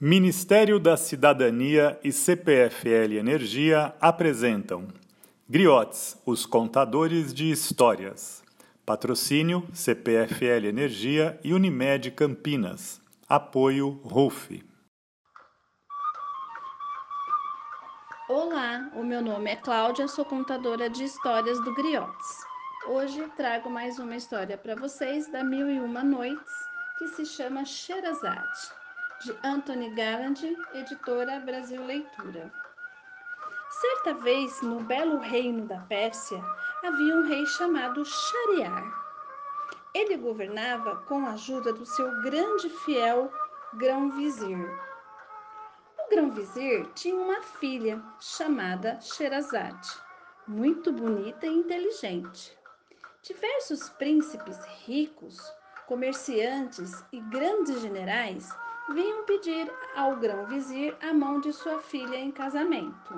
Ministério da Cidadania e CPFL Energia apresentam Griotes, os contadores de histórias. Patrocínio CPFL Energia e Unimed Campinas. Apoio RUF. Olá, o meu nome é Cláudia, sou contadora de histórias do Griotes. Hoje trago mais uma história para vocês da Mil e Uma Noites, que se chama Sherazade de Anthony Galland, editora Brasil Leitura. Certa vez, no belo reino da Pérsia, havia um rei chamado Shariar. Ele governava com a ajuda do seu grande fiel grão-vizir. O grão-vizir tinha uma filha chamada Sherazade, muito bonita e inteligente. Diversos príncipes ricos, comerciantes e grandes generais vinham pedir ao grão-vizir a mão de sua filha em casamento.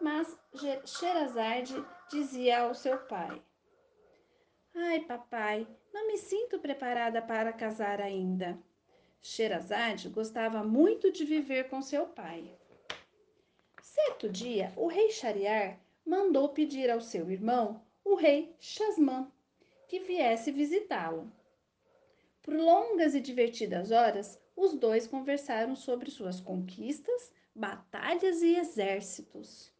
Mas Sherazade dizia ao seu pai: Ai, papai, não me sinto preparada para casar ainda. Sherazade gostava muito de viver com seu pai. Certo dia, o rei Shariar mandou pedir ao seu irmão, o rei Shasman, que viesse visitá-lo. Por longas e divertidas horas, os dois conversaram sobre suas conquistas, batalhas e exércitos.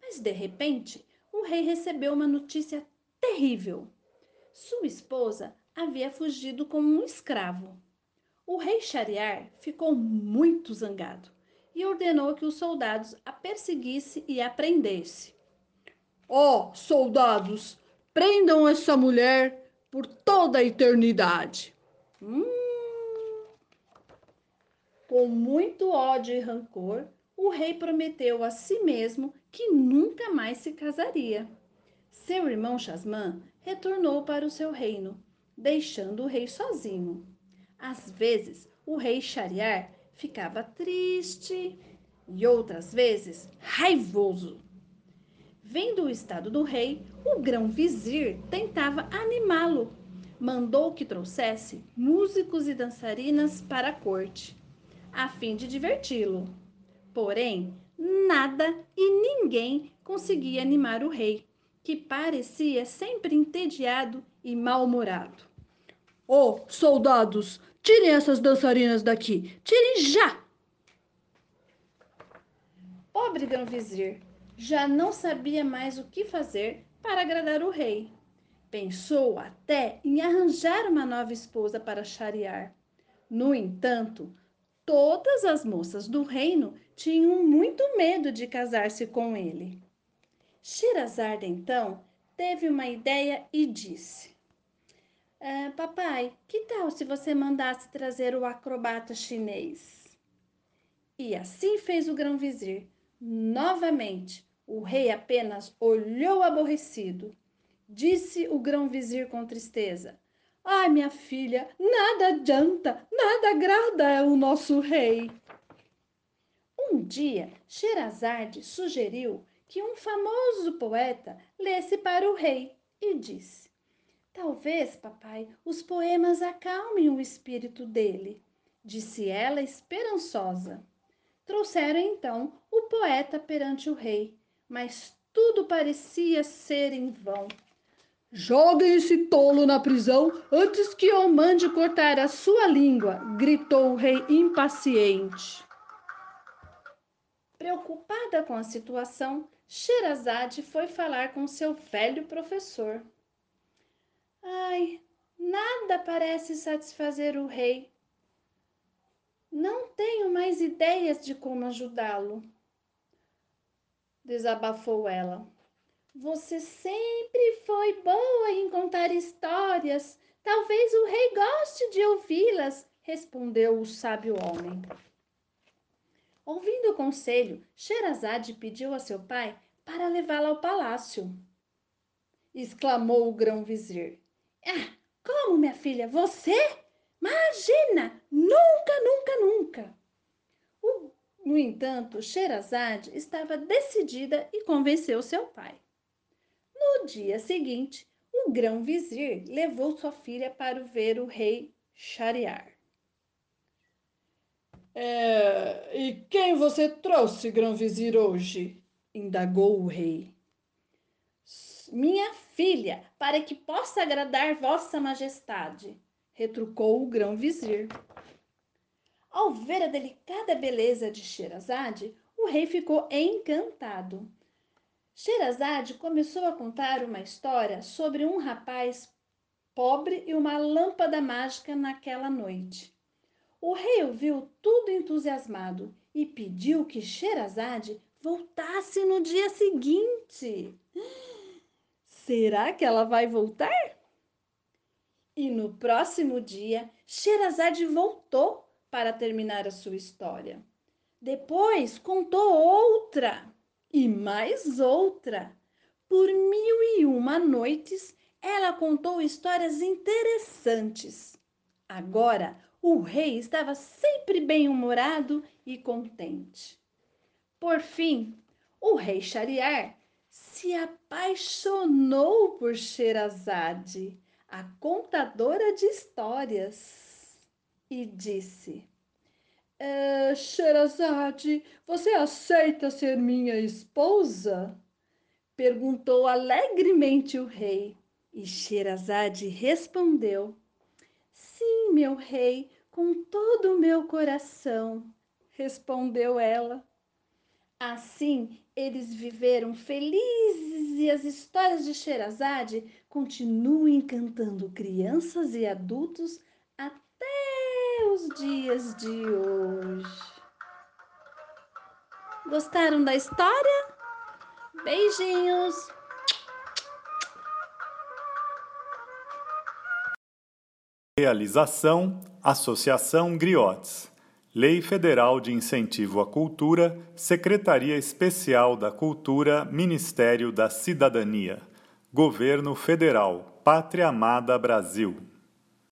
Mas de repente, o rei recebeu uma notícia terrível. Sua esposa havia fugido com um escravo. O rei Shariar ficou muito zangado e ordenou que os soldados a perseguissem e a prendessem. Ó, oh, soldados, prendam essa mulher por toda a eternidade. Hum. Com muito ódio e rancor, o rei prometeu a si mesmo que nunca mais se casaria. Seu irmão Chasman retornou para o seu reino, deixando o rei sozinho. Às vezes, o rei Shariar ficava triste e outras vezes raivoso. Vendo o estado do rei, o grão-vizir tentava animá-lo mandou que trouxesse músicos e dançarinas para a corte, a fim de diverti-lo. Porém, nada e ninguém conseguia animar o rei, que parecia sempre entediado e mal-humorado. Oh, soldados, tirem essas dançarinas daqui! Tirem já! Pobre grão-vizir já não sabia mais o que fazer para agradar o rei. Pensou até em arranjar uma nova esposa para Shariar. No entanto, todas as moças do reino tinham muito medo de casar-se com ele. Shirazade, então, teve uma ideia e disse: ah, Papai, que tal se você mandasse trazer o acrobata chinês? E assim fez o grão-vizir. Novamente, o rei apenas olhou aborrecido Disse o grão-vizir com tristeza. Ai, minha filha, nada adianta, nada agrada o nosso rei. Um dia, Sherazade sugeriu que um famoso poeta lesse para o rei e disse: Talvez, papai, os poemas acalmem o espírito dele, disse ela esperançosa. Trouxeram então o poeta perante o rei, mas tudo parecia ser em vão. Joguem esse tolo na prisão antes que eu mande cortar a sua língua, gritou o rei impaciente. Preocupada com a situação, Sherazade foi falar com seu velho professor. Ai, nada parece satisfazer o rei. Não tenho mais ideias de como ajudá-lo. Desabafou ela. Você sempre foi boa em contar histórias. Talvez o rei goste de ouvi-las, respondeu o sábio homem. Ouvindo o conselho, Sherazade pediu a seu pai para levá-la ao palácio. Exclamou o grão-vizir. Ah, como, minha filha? Você? Imagina! Nunca, nunca, nunca! No entanto, Sherazade estava decidida e convenceu seu pai. No dia seguinte, o grão-vizir levou sua filha para ver o rei Shariar. É, e quem você trouxe, grão-vizir, hoje? indagou o rei. Minha filha, para que possa agradar vossa majestade, retrucou o grão-vizir. Ao ver a delicada beleza de Sherazade, o rei ficou encantado. Sherazade começou a contar uma história sobre um rapaz pobre e uma lâmpada mágica naquela noite. O rei ouviu tudo entusiasmado e pediu que Sherazade voltasse no dia seguinte. Será que ela vai voltar? E no próximo dia, Sherazade voltou para terminar a sua história. Depois contou outra e mais outra. Por mil e uma noites, ela contou histórias interessantes. Agora, o rei estava sempre bem-humorado e contente. Por fim, o rei Shariar se apaixonou por Sherazade, a contadora de histórias e disse: é, Sherazade, você aceita ser minha esposa? Perguntou alegremente o rei. E Sherazade respondeu: Sim, meu rei, com todo o meu coração, respondeu ela. Assim, eles viveram felizes e as histórias de Sherazade continuam encantando crianças e adultos os dias de hoje. Gostaram da história? Beijinhos! Realização Associação Griotes. Lei Federal de Incentivo à Cultura, Secretaria Especial da Cultura, Ministério da Cidadania. Governo Federal, Pátria Amada Brasil.